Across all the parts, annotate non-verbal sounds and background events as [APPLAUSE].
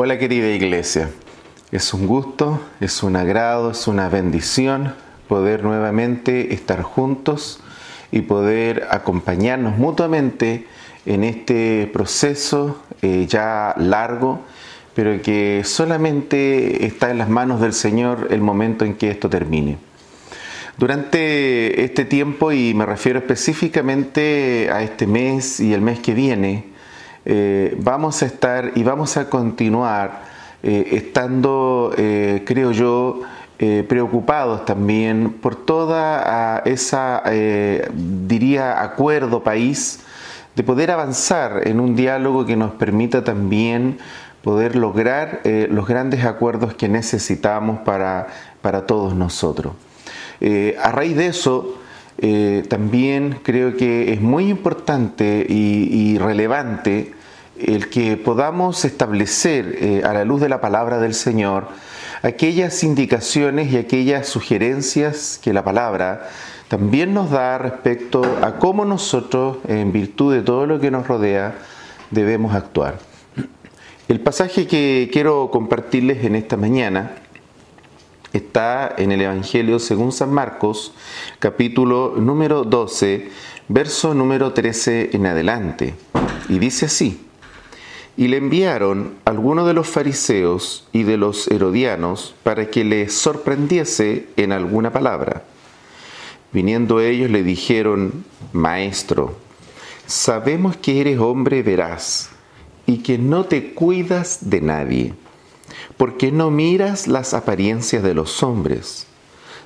Hola querida iglesia, es un gusto, es un agrado, es una bendición poder nuevamente estar juntos y poder acompañarnos mutuamente en este proceso eh, ya largo, pero que solamente está en las manos del Señor el momento en que esto termine. Durante este tiempo, y me refiero específicamente a este mes y el mes que viene, eh, vamos a estar y vamos a continuar eh, estando, eh, creo yo, preocupados también por toda esa, diría, acuerdo país de poder avanzar en un diálogo que nos permita también poder lograr los grandes acuerdos que necesitamos para, para todos nosotros. a raíz de eso, también creo que es muy importante y relevante el que podamos establecer eh, a la luz de la palabra del Señor aquellas indicaciones y aquellas sugerencias que la palabra también nos da respecto a cómo nosotros, en virtud de todo lo que nos rodea, debemos actuar. El pasaje que quiero compartirles en esta mañana está en el Evangelio según San Marcos, capítulo número 12, verso número 13 en adelante. Y dice así, y le enviaron algunos de los fariseos y de los herodianos para que le sorprendiese en alguna palabra. Viniendo ellos le dijeron, Maestro, sabemos que eres hombre veraz y que no te cuidas de nadie, porque no miras las apariencias de los hombres,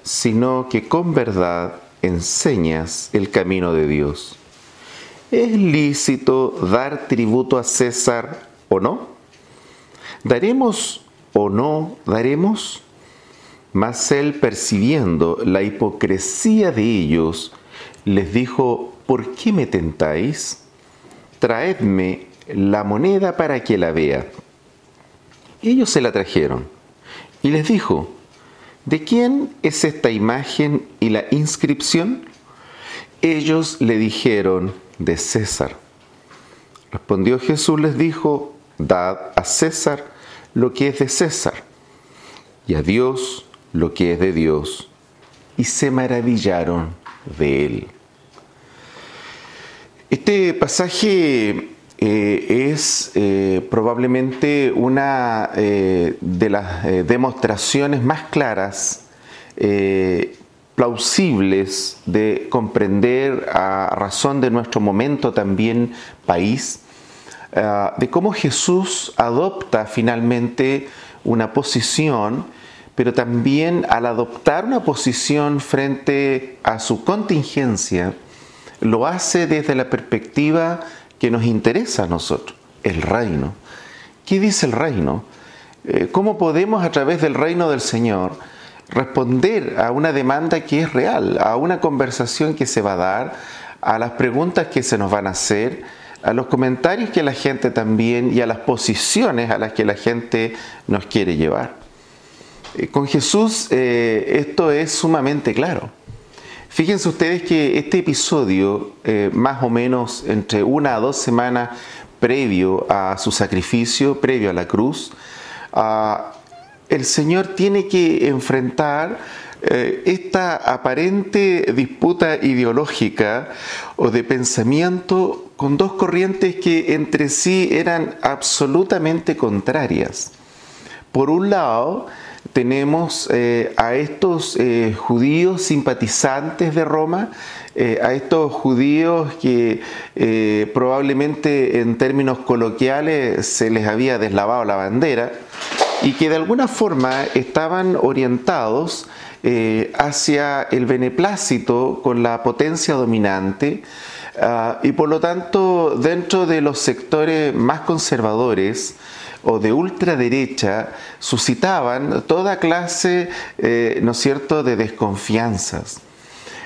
sino que con verdad enseñas el camino de Dios. ¿Es lícito dar tributo a César o no? ¿Daremos o no daremos? Mas él, percibiendo la hipocresía de ellos, les dijo, ¿por qué me tentáis? Traedme la moneda para que la vea. Ellos se la trajeron y les dijo, ¿de quién es esta imagen y la inscripción? Ellos le dijeron, de César. Respondió Jesús, les dijo, dad a César lo que es de César y a Dios lo que es de Dios. Y se maravillaron de él. Este pasaje eh, es eh, probablemente una eh, de las demostraciones más claras plausibles de comprender a razón de nuestro momento también país, eh, de cómo Jesús adopta finalmente una posición, pero también al adoptar una posición frente a su contingencia, lo hace desde la perspectiva que nos interesa a nosotros, el reino. ¿Qué dice el reino? Eh, ¿Cómo podemos a través del reino del Señor responder a una demanda que es real, a una conversación que se va a dar, a las preguntas que se nos van a hacer, a los comentarios que la gente también y a las posiciones a las que la gente nos quiere llevar. Eh, con Jesús eh, esto es sumamente claro. Fíjense ustedes que este episodio, eh, más o menos entre una a dos semanas previo a su sacrificio, previo a la cruz, ah, el Señor tiene que enfrentar eh, esta aparente disputa ideológica o de pensamiento con dos corrientes que entre sí eran absolutamente contrarias. Por un lado, tenemos eh, a estos eh, judíos simpatizantes de Roma, a estos judíos que probablemente en términos coloquiales se les había deslavado la bandera, y que de alguna forma estaban orientados eh, hacia el beneplácito con la potencia dominante ah, y por lo tanto dentro de los sectores más conservadores o de ultraderecha suscitaban toda clase, eh, ¿no es cierto?, de desconfianzas.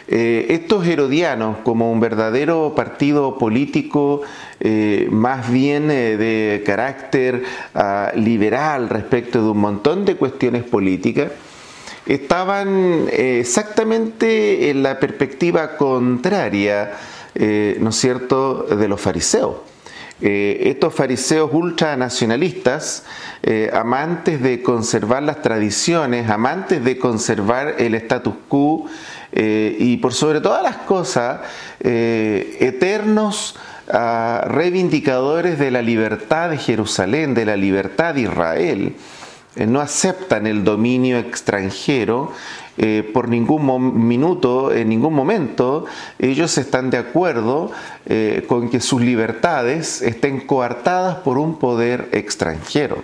Eh, estos herodianos, como un verdadero partido político eh, más bien eh, de carácter ah, liberal respecto de un montón de cuestiones políticas, estaban exactamente en la perspectiva contraria, ¿no es cierto?, de los fariseos. estos fariseos ultranacionalistas, amantes de conservar las tradiciones, amantes de conservar el status quo y por sobre todas las cosas, eternos reivindicadores de la libertad de Jerusalén, de la libertad de Israel, eh, no aceptan el dominio extranjero eh, por ningún minuto, en ningún momento, ellos están de acuerdo eh, con que sus libertades estén coartadas por un poder extranjero.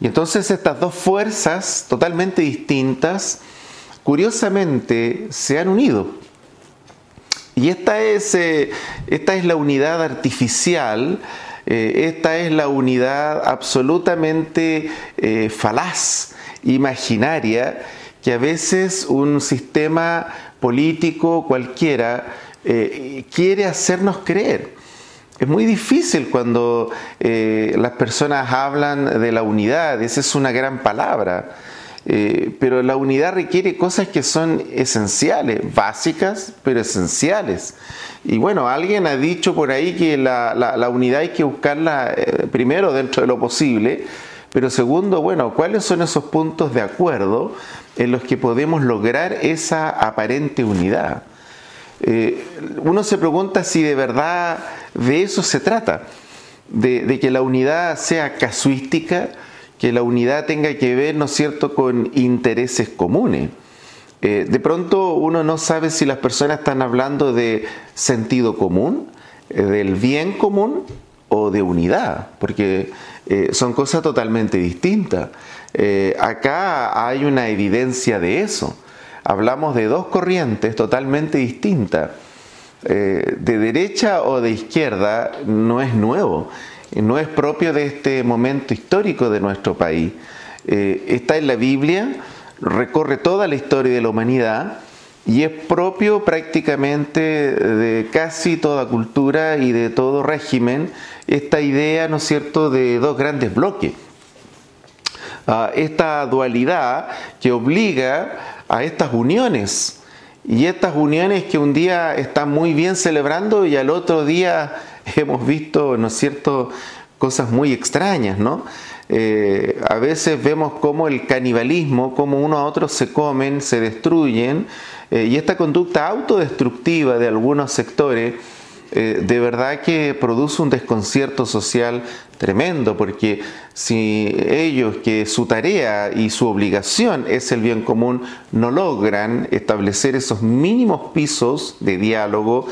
Y entonces estas dos fuerzas totalmente distintas, curiosamente, se han unido y esta es, eh, esta es la unidad artificial, eh, esta es la unidad absolutamente eh, falaz, imaginaria, que a veces un sistema político cualquiera quiere hacernos creer. Es muy difícil cuando las personas hablan de la unidad, esa es una gran palabra. Eh, pero la unidad requiere cosas que son esenciales, básicas, pero esenciales. Y bueno, alguien ha dicho por ahí que la, unidad hay que buscarla eh, primero dentro de lo posible, pero segundo, bueno, ¿cuáles son esos puntos de acuerdo en los que podemos lograr esa aparente unidad? Eh, uno se pregunta si de verdad de eso se trata, de que la unidad sea casuística, que la unidad tenga que ver, ¿no es cierto?, con intereses comunes. Eh, de pronto uno no sabe si las personas están hablando de sentido común, eh, del bien común o de unidad, porque eh, son cosas totalmente distintas. acá hay una evidencia de eso. Hablamos de dos corrientes totalmente distintas. de derecha o de izquierda no es nuevo no es propio de este momento histórico de nuestro país. Eh, está en la Biblia, recorre toda la historia de la humanidad y es propio prácticamente de casi toda cultura y de todo régimen esta idea, ¿no es cierto?, de dos grandes bloques. Ah, esta dualidad que obliga a estas uniones y estas uniones que un día están muy bien celebrando y al otro día [LAUGHS] hemos visto, ¿no es cierto?, cosas muy extrañas, ¿no? Eh, a veces vemos cómo el canibalismo, cómo uno a otro se comen, se destruyen, eh, y esta conducta autodestructiva de algunos sectores, eh, de verdad que produce un desconcierto social tremendo, porque si ellos que su tarea y su obligación es el bien común, no logran establecer esos mínimos pisos de diálogo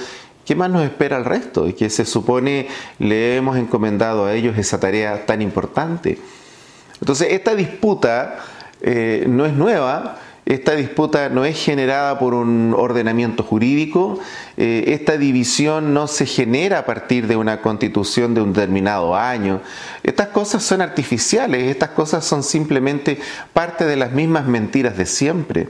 ¿qué más nos espera al resto? Y que se supone le hemos encomendado a ellos esa tarea tan importante. Entonces, esta disputa eh, no es nueva, esta disputa no es generada por un ordenamiento jurídico, eh, esta división no se genera a partir de una constitución de un determinado año. Estas cosas son artificiales, estas cosas son simplemente parte de las mismas mentiras de siempre.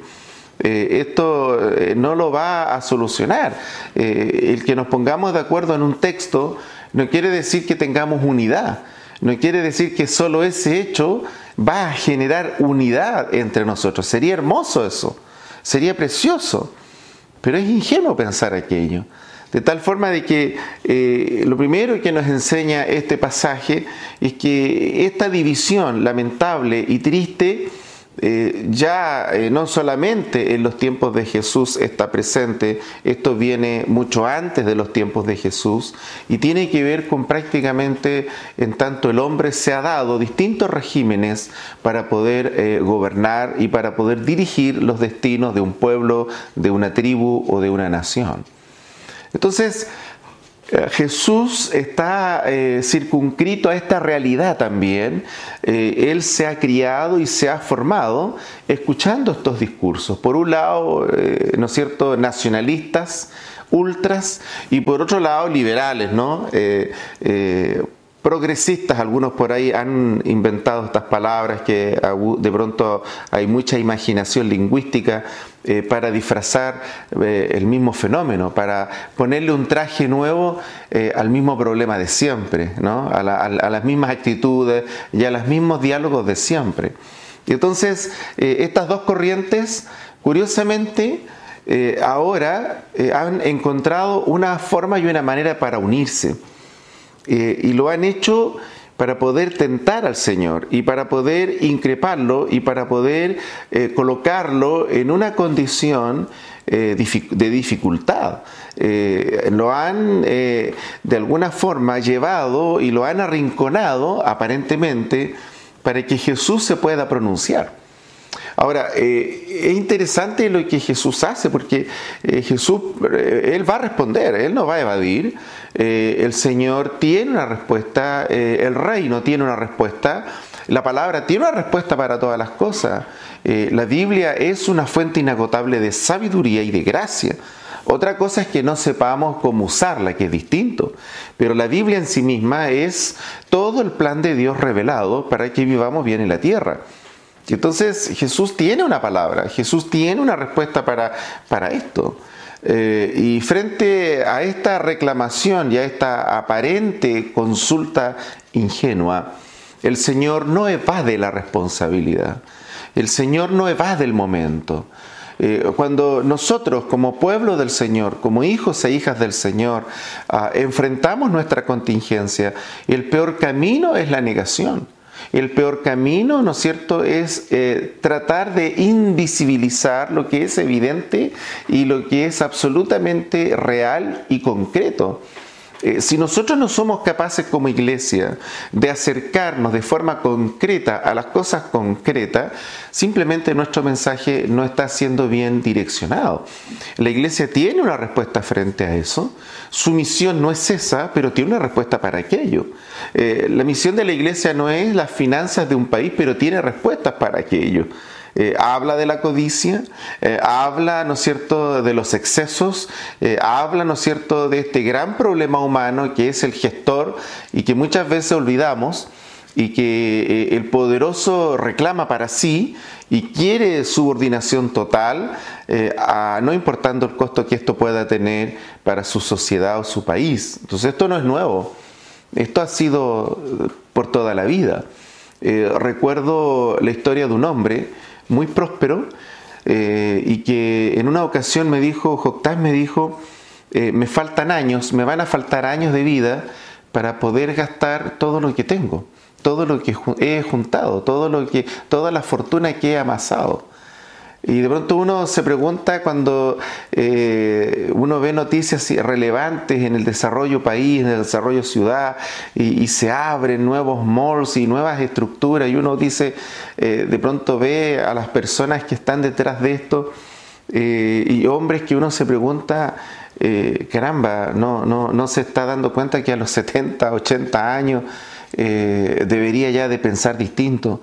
Eh, esto eh, no lo va a solucionar. Eh, el que nos pongamos de acuerdo en un texto no quiere decir que tengamos unidad, no quiere decir que solo ese hecho va a generar unidad entre nosotros. Sería hermoso eso, sería precioso, pero es ingenuo pensar aquello. De tal forma de que lo primero que nos enseña este pasaje es que esta división lamentable y triste eh, ya eh, no solamente en los tiempos de Jesús está presente, esto viene mucho antes de los tiempos de Jesús y tiene que ver con prácticamente en tanto el hombre se ha dado distintos regímenes para poder eh, gobernar y para poder dirigir los destinos de un pueblo, de una tribu o de una nación. Entonces, Jesús está eh, circunscrito a esta realidad también. Eh, él se ha criado y se ha formado escuchando estos discursos. Por un lado, ¿no es cierto?, nacionalistas, ultras, y por otro lado, liberales, ¿no? Progresistas, algunos por ahí han inventado estas palabras que de pronto hay mucha imaginación lingüística eh, para disfrazar eh, el mismo fenómeno, para ponerle un traje nuevo eh, al mismo problema de siempre, ¿no? a, las mismas actitudes y a los mismos diálogos de siempre. Y entonces estas dos corrientes, curiosamente, ahora han encontrado una forma y una manera para unirse. Eh, y lo han hecho para poder tentar al Señor y para poder increparlo y para poder eh, colocarlo en una condición eh, de dificultad. lo han de alguna forma llevado y lo han arrinconado aparentemente para que Jesús se pueda pronunciar. Ahora, eh, es interesante lo que Jesús hace, porque eh, Jesús, eh, Él va a responder, Él no va a evadir. el Señor tiene una respuesta, el reino tiene una respuesta, la palabra tiene una respuesta para todas las cosas. la Biblia es una fuente inagotable de sabiduría y de gracia. Otra cosa es que no sepamos cómo usarla, que es distinto. Pero la Biblia en sí misma es todo el plan de Dios revelado para que vivamos bien en la tierra. Entonces Jesús tiene una palabra, Jesús tiene una respuesta para, para esto. Eh, y frente a esta reclamación y a esta aparente consulta ingenua, el Señor no evade la responsabilidad, el Señor no evade el momento. Eh, cuando nosotros como pueblo del Señor, como hijos e hijas del Señor, ah, enfrentamos nuestra contingencia, el peor camino es la negación. El peor camino, ¿no es cierto?, es eh, tratar de invisibilizar lo que es evidente y lo que es absolutamente real y concreto. Eh, si nosotros no somos capaces como iglesia de acercarnos de forma concreta a las cosas concretas, simplemente nuestro mensaje no está siendo bien direccionado. La iglesia tiene una respuesta frente a eso. Su misión no es esa, pero tiene una respuesta para aquello. Eh, la misión de la iglesia no es las finanzas de un país, pero tiene respuestas para aquello. Eh, habla de la codicia, eh, habla, ¿no es cierto?, de los excesos, eh, habla, ¿no es cierto?, de este gran problema humano que es el gestor y que muchas veces olvidamos y que el poderoso reclama para sí y quiere subordinación total, no importando el costo que esto pueda tener para su sociedad o su país. Entonces esto no es nuevo, esto ha sido por toda la vida. recuerdo la historia de un hombre muy próspero, eh, y que en una ocasión me dijo, Joctás me dijo, eh, me faltan años, me van a faltar años de vida para poder gastar todo lo que tengo, todo lo que he juntado, todo lo que, toda la fortuna que he amasado. Y de pronto uno se pregunta cuando eh, uno ve noticias relevantes en el desarrollo país, en el desarrollo ciudad, y, se abren nuevos malls y nuevas estructuras, y uno dice, eh, de pronto ve a las personas que están detrás de esto, eh, y hombres que uno se pregunta, caramba, no, no, no se está dando cuenta que a los 70, 80 años debería ya de pensar distinto.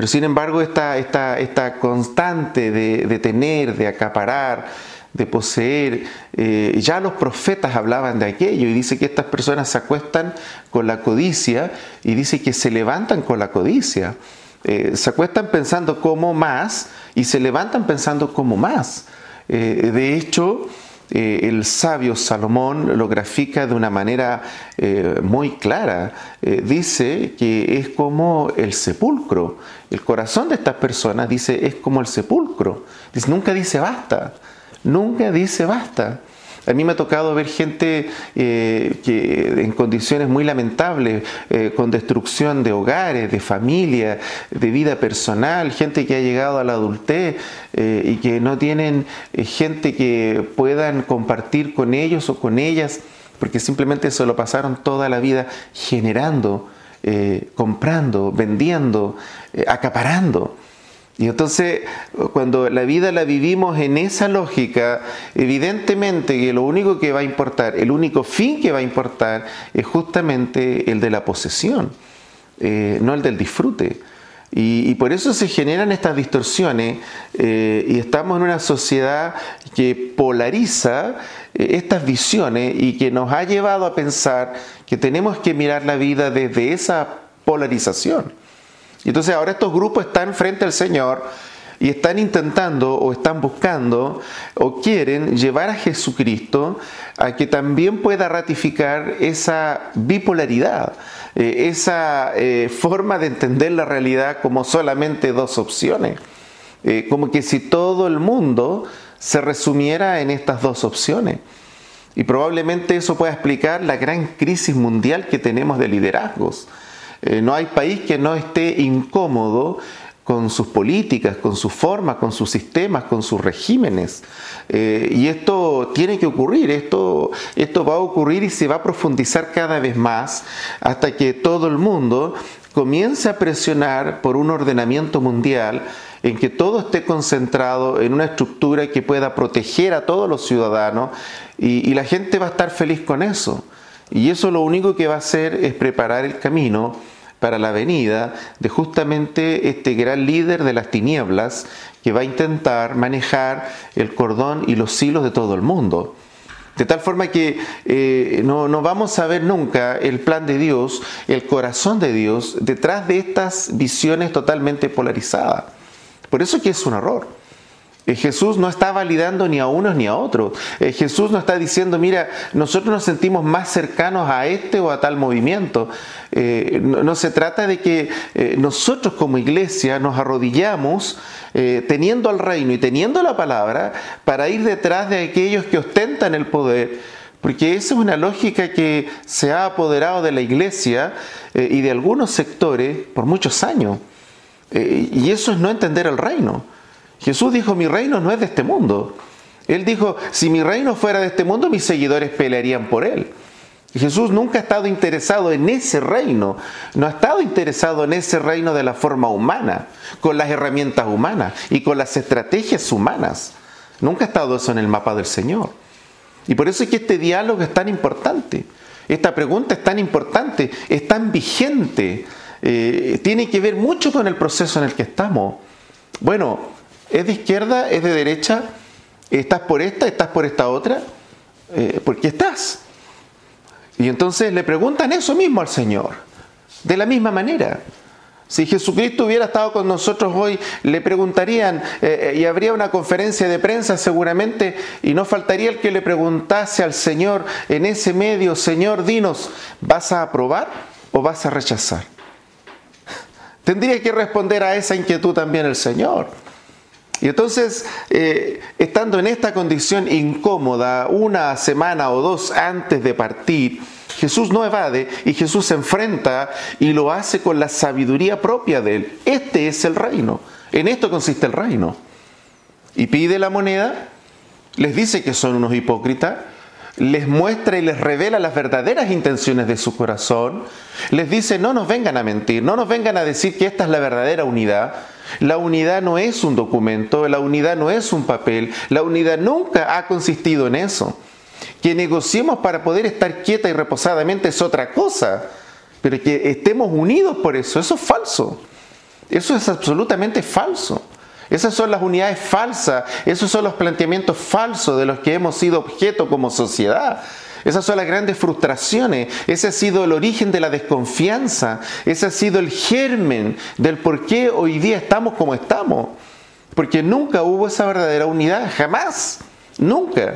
Pero sin embargo, esta, esta, esta constante de, tener, de acaparar, de poseer, eh, ya los profetas hablaban de aquello y dice que estas personas se acuestan con la codicia y dice que se levantan con la codicia. Eh, se acuestan pensando como más y se levantan pensando como más. Eh, de hecho, eh, el sabio Salomón lo grafica de una manera eh, muy clara. Eh, dice que es como el sepulcro. El corazón de estas personas dice es como el sepulcro. Nunca dice basta. Nunca dice basta. A mí me ha tocado ver gente eh, que en condiciones muy lamentables, eh, con destrucción de hogares, de familia, de vida personal, gente que ha llegado a la adultez eh, y que no tienen gente que puedan compartir con ellos o con ellas, porque simplemente se lo pasaron toda la vida generando, comprando, vendiendo, acaparando. Y entonces, cuando la vida la vivimos en esa lógica, evidentemente que lo único que va a importar, el único fin que va a importar es justamente el de la posesión, eh, no el del disfrute. Y, por eso se generan estas distorsiones eh, y estamos en una sociedad que polariza eh, estas visiones y que nos ha llevado a pensar que tenemos que mirar la vida desde esa polarización. Y entonces ahora estos grupos están frente al Señor y están intentando o están buscando o quieren llevar a Jesucristo a que también pueda ratificar esa bipolaridad, eh, esa eh, forma de entender la realidad como solamente dos opciones. Eh, como que si todo el mundo se resumiera en estas dos opciones. Y probablemente eso pueda explicar la gran crisis mundial que tenemos de liderazgos. Eh, no hay país que no esté incómodo con sus políticas, con sus formas, con sus sistemas, con sus regímenes. Eh, y esto tiene que ocurrir, esto, esto va a ocurrir y se va a profundizar cada vez más hasta que todo el mundo comience a presionar por un ordenamiento mundial en que todo esté concentrado en una estructura que pueda proteger a todos los ciudadanos y, la gente va a estar feliz con eso. Y eso lo único que va a hacer es preparar el camino para la venida de justamente este gran líder de las tinieblas que va a intentar manejar el cordón y los hilos de todo el mundo. De tal forma que eh, no, no, vamos a ver nunca el plan de Dios, el corazón de Dios, detrás de estas visiones totalmente polarizadas. Por eso que es un error. Eh, Jesús no está validando ni a unos ni a otros. Eh, Jesús no está diciendo, mira, nosotros nos sentimos más cercanos a este o a tal movimiento. Eh, no, se trata de que nosotros como iglesia nos arrodillamos teniendo al reino y teniendo la palabra para ir detrás de aquellos que ostentan el poder. Porque esa es una lógica que se ha apoderado de la iglesia y de algunos sectores por muchos años. y eso es no entender el reino. Jesús dijo, mi reino no es de este mundo. Él dijo, si mi reino fuera de este mundo, mis seguidores pelearían por él. Jesús nunca ha estado interesado en ese reino, no ha estado interesado en ese reino de la forma humana, con las herramientas humanas y con las estrategias humanas. Nunca ha estado eso en el mapa del Señor. Y por eso es que este diálogo es tan importante, esta pregunta es tan importante, es tan vigente, eh, tiene que ver mucho con el proceso en el que estamos. Bueno, ¿Es de izquierda? ¿Es de derecha? ¿Estás por esta? ¿Estás por esta otra? Eh, ¿Por qué estás? Y entonces le preguntan eso mismo al Señor, de la misma manera. Si Jesucristo hubiera estado con nosotros hoy, le preguntarían, eh, y habría una conferencia de prensa seguramente, y no faltaría el que le preguntase al Señor en ese medio, Señor, dinos, ¿vas a aprobar o vas a rechazar? [LAUGHS] Tendría que responder a esa inquietud también el Señor. Y entonces, eh, estando en esta condición incómoda, una semana o dos antes de partir, Jesús no evade y Jesús se enfrenta y lo hace con la sabiduría propia de él. Este es el reino. En esto consiste el reino. Y pide la moneda, les dice que son unos hipócritas, les muestra y les revela las verdaderas intenciones de su corazón, les dice, no nos vengan a mentir, no nos vengan a decir que esta es la verdadera unidad, la unidad no es un documento, la unidad no es un papel, la unidad nunca ha consistido en eso. Que negociemos para poder estar quieta y reposadamente es otra cosa, pero que estemos unidos por eso, eso es falso. Eso es absolutamente falso. Esas son las unidades falsas, esos son los planteamientos falsos de los que hemos sido objeto como sociedad. Esas son las grandes frustraciones, ese ha sido el origen de la desconfianza, ese ha sido el germen del por qué hoy día estamos como estamos. Porque nunca hubo esa verdadera unidad, jamás, nunca.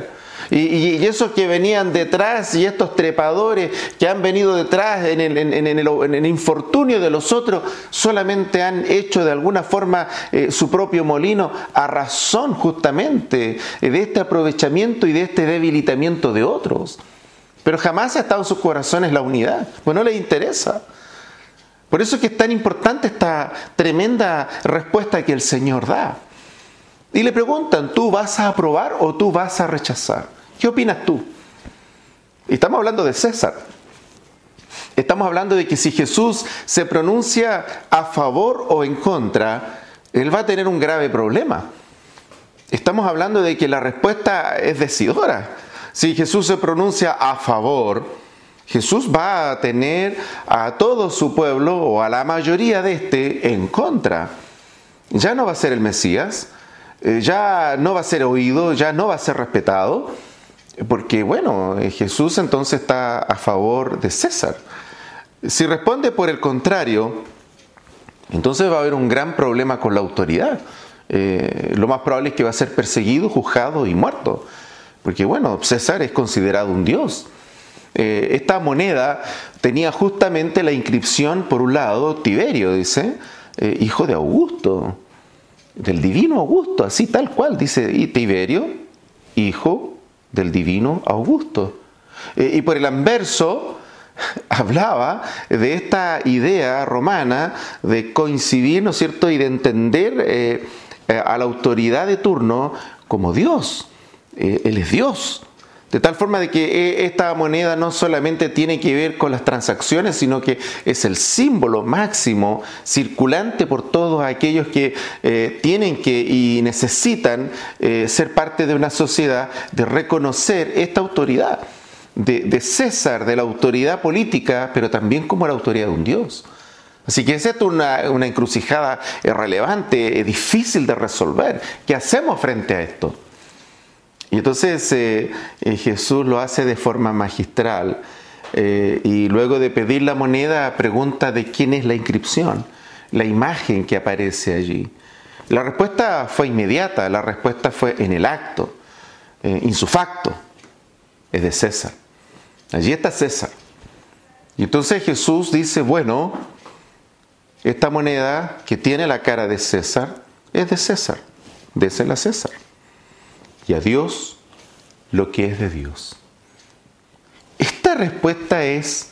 Y, esos que venían detrás y estos trepadores que han venido detrás en el, infortunio de los otros, solamente han hecho de alguna forma eh, su propio molino a razón justamente de este aprovechamiento y de este debilitamiento de otros. Pero jamás ha estado en sus corazones la unidad, pues no les interesa. Por eso es que es tan importante esta tremenda respuesta que el Señor da. Y le preguntan, ¿tú vas a aprobar o tú vas a rechazar? ¿Qué opinas tú? Estamos hablando de César. Estamos hablando de que si Jesús se pronuncia a favor o en contra, él va a tener un grave problema. Estamos hablando de que la respuesta es decidora. Si Jesús se pronuncia a favor, Jesús va a tener a todo su pueblo o a la mayoría de este en contra. Ya no va a ser el Mesías, eh, ya no va a ser oído, ya no va a ser respetado, porque bueno, eh, Jesús entonces está a favor de César. Si responde por el contrario, entonces va a haber un gran problema con la autoridad. Eh, lo más probable es que va a ser perseguido, juzgado y muerto. Porque bueno, César es considerado un dios. Esta moneda tenía justamente la inscripción, por un lado, Tiberio, dice, hijo de Augusto, del divino Augusto, así tal cual, dice, Tiberio, hijo del divino Augusto. Eh, y por el anverso [LAUGHS] hablaba de esta idea romana de coincidir, ¿no es cierto?, y de entender eh, eh, a la autoridad de turno como Dios. él es Dios. De tal forma de que esta moneda no solamente tiene que ver con las transacciones, sino que es el símbolo máximo circulante por todos aquellos que eh, tienen que y necesitan eh, ser parte de una sociedad, de reconocer esta autoridad de, César, de la autoridad política, pero también como la autoridad de un Dios. Así que es esto una, una encrucijada relevante, difícil de resolver. ¿Qué hacemos frente a esto? Y entonces eh, eh, Jesús lo hace de forma magistral eh, y luego de pedir la moneda pregunta de quién es la inscripción, la imagen que aparece allí. La respuesta fue inmediata, la respuesta fue en el acto, insufacto, es de César. Allí está César. Y entonces Jesús dice, bueno, esta moneda que tiene la cara de César es de César, désela a César y a Dios lo que es de Dios. Esta respuesta es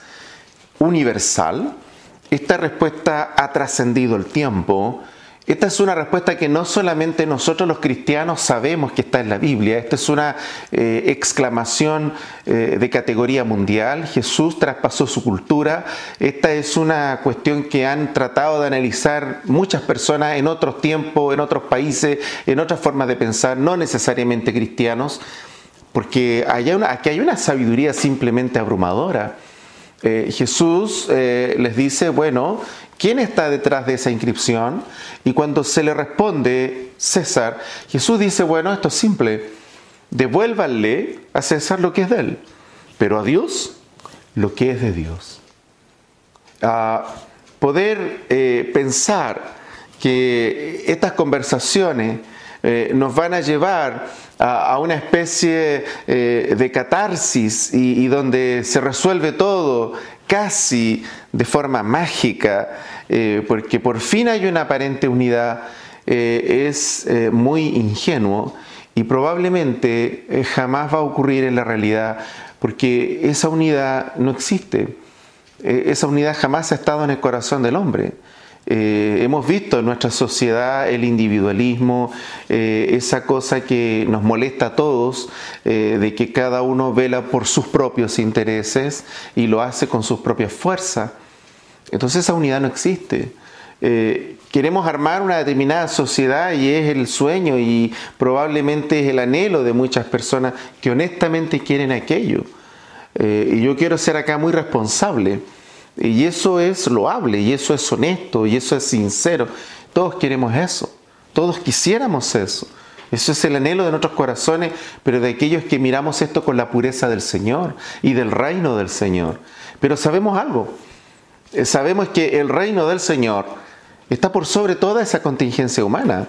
universal, esta respuesta ha trascendido el tiempo, esta es una respuesta que no solamente nosotros los cristianos sabemos que está en la Biblia, esta es una eh, exclamación eh, de categoría mundial, Jesús traspasó su cultura, esta es una cuestión que han tratado de analizar muchas personas en otros tiempos, en otros países, en otras formas de pensar, no necesariamente cristianos, porque aquí hay una sabiduría simplemente abrumadora. Eh, Jesús les dice, bueno, ¿Quién está detrás de esa inscripción? Y cuando se le responde César, Jesús dice, bueno, esto es simple, devuélvanle a César lo que es de él, pero a Dios lo que es de Dios. A poder eh, pensar que estas conversaciones eh, nos van a llevar a, una especie eh, de catarsis y, donde se resuelve todo casi de forma mágica, eh, porque por fin hay una aparente unidad, eh, es eh, muy ingenuo y probablemente jamás va a ocurrir en la realidad, porque esa unidad no existe. esa unidad jamás ha estado en el corazón del hombre. Hemos visto en nuestra sociedad el individualismo, esa cosa que nos molesta a todos, de que cada uno vela por sus propios intereses y lo hace con sus propias fuerzas. Entonces esa unidad no existe. Eh, queremos armar una determinada sociedad y es el sueño y probablemente es el anhelo de muchas personas que honestamente quieren aquello. Eh, y yo quiero ser acá muy responsable. Y eso es loable, y eso es honesto, y eso es sincero. Todos queremos eso. Todos quisiéramos eso. Eso es el anhelo de nuestros corazones, pero de aquellos que miramos esto con la pureza del Señor y del reino del Señor. Pero sabemos algo, eh, sabemos que el reino del Señor está por sobre toda esa contingencia humana.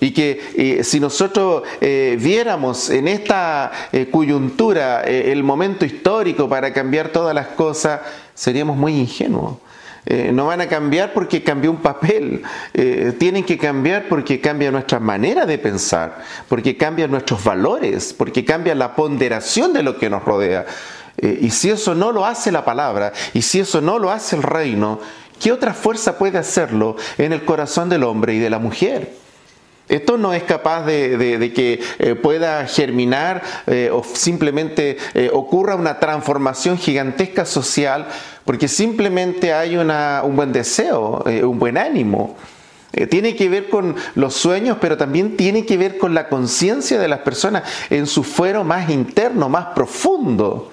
Y que eh, si nosotros eh, viéramos en esta coyuntura el momento histórico para cambiar todas las cosas, seríamos muy ingenuos. no van a cambiar porque cambió un papel, tienen que cambiar porque cambia nuestra manera de pensar, porque cambian nuestros valores, porque cambia la ponderación de lo que nos rodea. Eh, y si eso no lo hace la palabra, y si eso no lo hace el reino, ¿qué otra fuerza puede hacerlo en el corazón del hombre y de la mujer? Esto no es capaz de, que eh, pueda germinar eh, o simplemente ocurra una transformación gigantesca social porque simplemente hay un buen deseo, un buen ánimo. tiene que ver con los sueños, pero también tiene que ver con la conciencia de las personas en su fuero más interno, más profundo.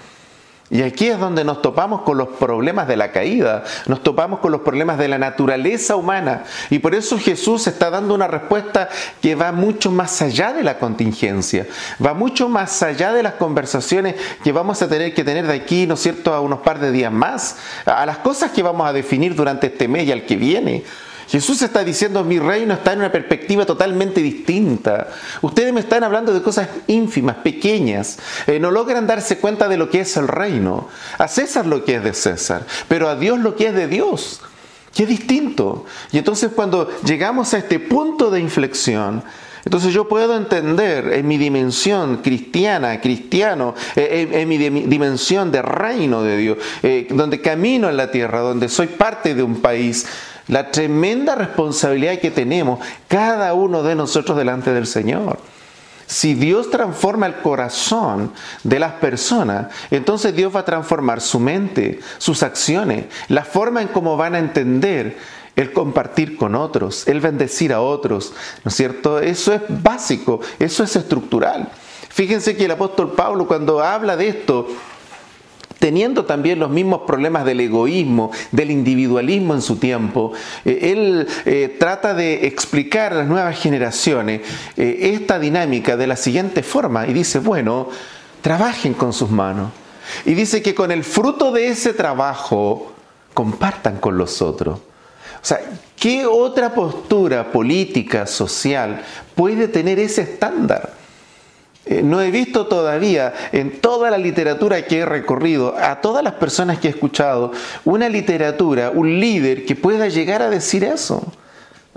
Y aquí es donde nos topamos con los problemas de la caída, nos topamos con los problemas de la naturaleza humana. Y por eso Jesús está dando una respuesta que va mucho más allá de la contingencia, va mucho más allá de las conversaciones que vamos a tener que tener de aquí, ¿no es cierto?, a unos par de días más, a las cosas que vamos a definir durante este mes y al que viene. Jesús está diciendo, mi reino está en una perspectiva totalmente distinta. Ustedes me están hablando de cosas ínfimas, pequeñas. Eh, no logran darse cuenta de lo que es el reino. A César lo que es de César, pero a Dios lo que es de Dios. Es distinto. Y entonces cuando llegamos a este punto de inflexión, Entonces yo puedo entender en mi dimensión cristiana, cristiano, eh, en, mi dimensión de reino de Dios, eh, donde camino en la tierra, donde soy parte de un país, la tremenda responsabilidad que tenemos cada uno de nosotros delante del Señor. Si Dios transforma el corazón de las personas, entonces Dios va a transformar su mente, sus acciones, la forma en cómo van a entender el compartir con otros, el bendecir a otros, ¿no es cierto? Eso es básico, eso es estructural. Fíjense que el apóstol Pablo cuando habla de esto, teniendo también los mismos problemas del egoísmo, del individualismo en su tiempo, eh, él eh, trata de explicar a las nuevas generaciones eh, esta dinámica de la siguiente forma y dice, bueno, trabajen con sus manos. Y dice que con el fruto de ese trabajo compartan con los otros. O sea, ¿qué otra postura política, social puede tener ese estándar? Eh, no he visto todavía en toda la literatura que he recorrido, a todas las personas que he escuchado, una literatura, un líder que pueda llegar a decir eso.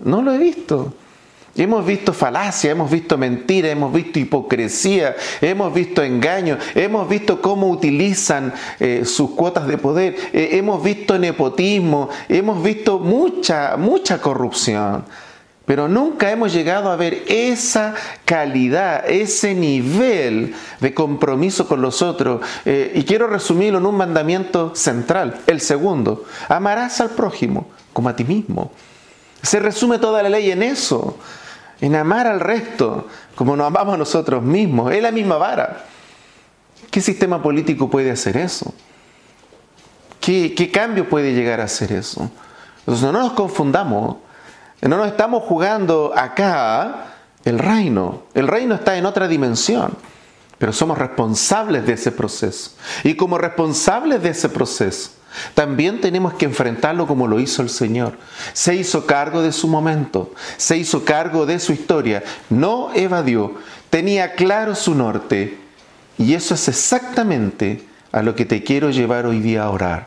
No lo he visto. Hemos visto falacia, hemos visto mentira, hemos visto hipocresía, hemos visto engaño, hemos visto cómo utilizan eh, sus cuotas de poder, eh, hemos visto nepotismo, hemos visto mucha, mucha corrupción. Pero nunca hemos llegado a ver esa calidad, ese nivel de compromiso con los otros. Eh, y quiero resumirlo en un mandamiento central, el segundo. Amarás al prójimo como a ti mismo. Se resume toda la ley en eso en amar al resto como nos amamos a nosotros mismos. Es la misma vara. ¿Qué sistema político puede hacer eso? ¿Qué, qué cambio puede llegar a hacer eso? Entonces no nos confundamos. No nos estamos jugando acá el reino. El reino está en otra dimensión. Pero somos responsables de ese proceso. Y como responsables de ese proceso, también tenemos que enfrentarlo como lo hizo el Señor. Se hizo cargo de su momento, se hizo cargo de su historia, no evadió, tenía claro su norte. Y eso es exactamente a lo que te quiero llevar hoy día a orar.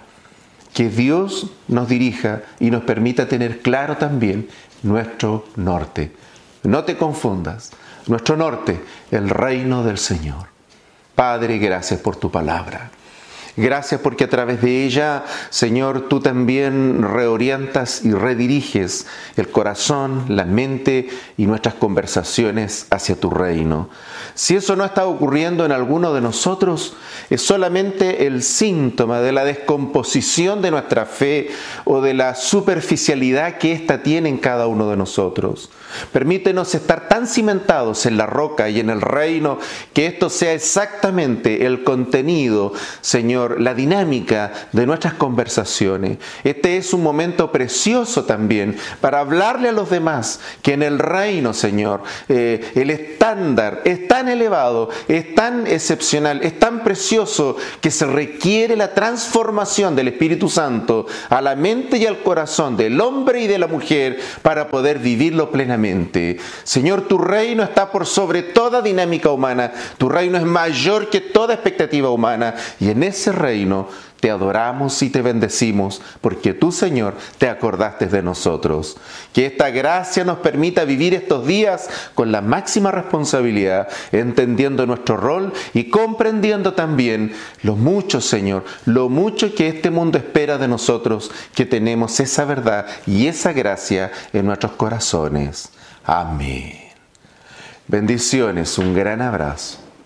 Que Dios nos dirija y nos permita tener claro también nuestro norte. No te confundas. Nuestro norte, el reino del Señor. Padre, gracias por tu palabra. Gracias porque a través de ella, Señor, tú también reorientas y rediriges el corazón, la mente y nuestras conversaciones hacia tu reino. Si eso no está ocurriendo en alguno de nosotros, es solamente el síntoma de la descomposición de nuestra fe o de la superficialidad que ésta tiene en cada uno de nosotros. Permítenos estar tan cimentados en la roca y en el reino que esto sea exactamente el contenido, Señor, la dinámica de nuestras conversaciones. Este es un momento precioso también para hablarle a los demás que en el reino, Señor, eh, el estándar es tan elevado, es tan excepcional, es tan precioso que se requiere la transformación del Espíritu Santo a la mente y al corazón del hombre y de la mujer para poder vivirlo plenamente Señor, tu reino está por sobre toda dinámica humana. Tu reino es mayor que toda expectativa humana. Y en ese reino te adoramos y te bendecimos porque tú, Señor, te acordaste de nosotros. Que esta gracia nos permita vivir estos días con la máxima responsabilidad, entendiendo nuestro rol y comprendiendo también lo mucho, Señor, lo mucho que este mundo espera de nosotros, que tenemos esa verdad y esa gracia en nuestros corazones. Amén. Bendiciones, un gran abrazo.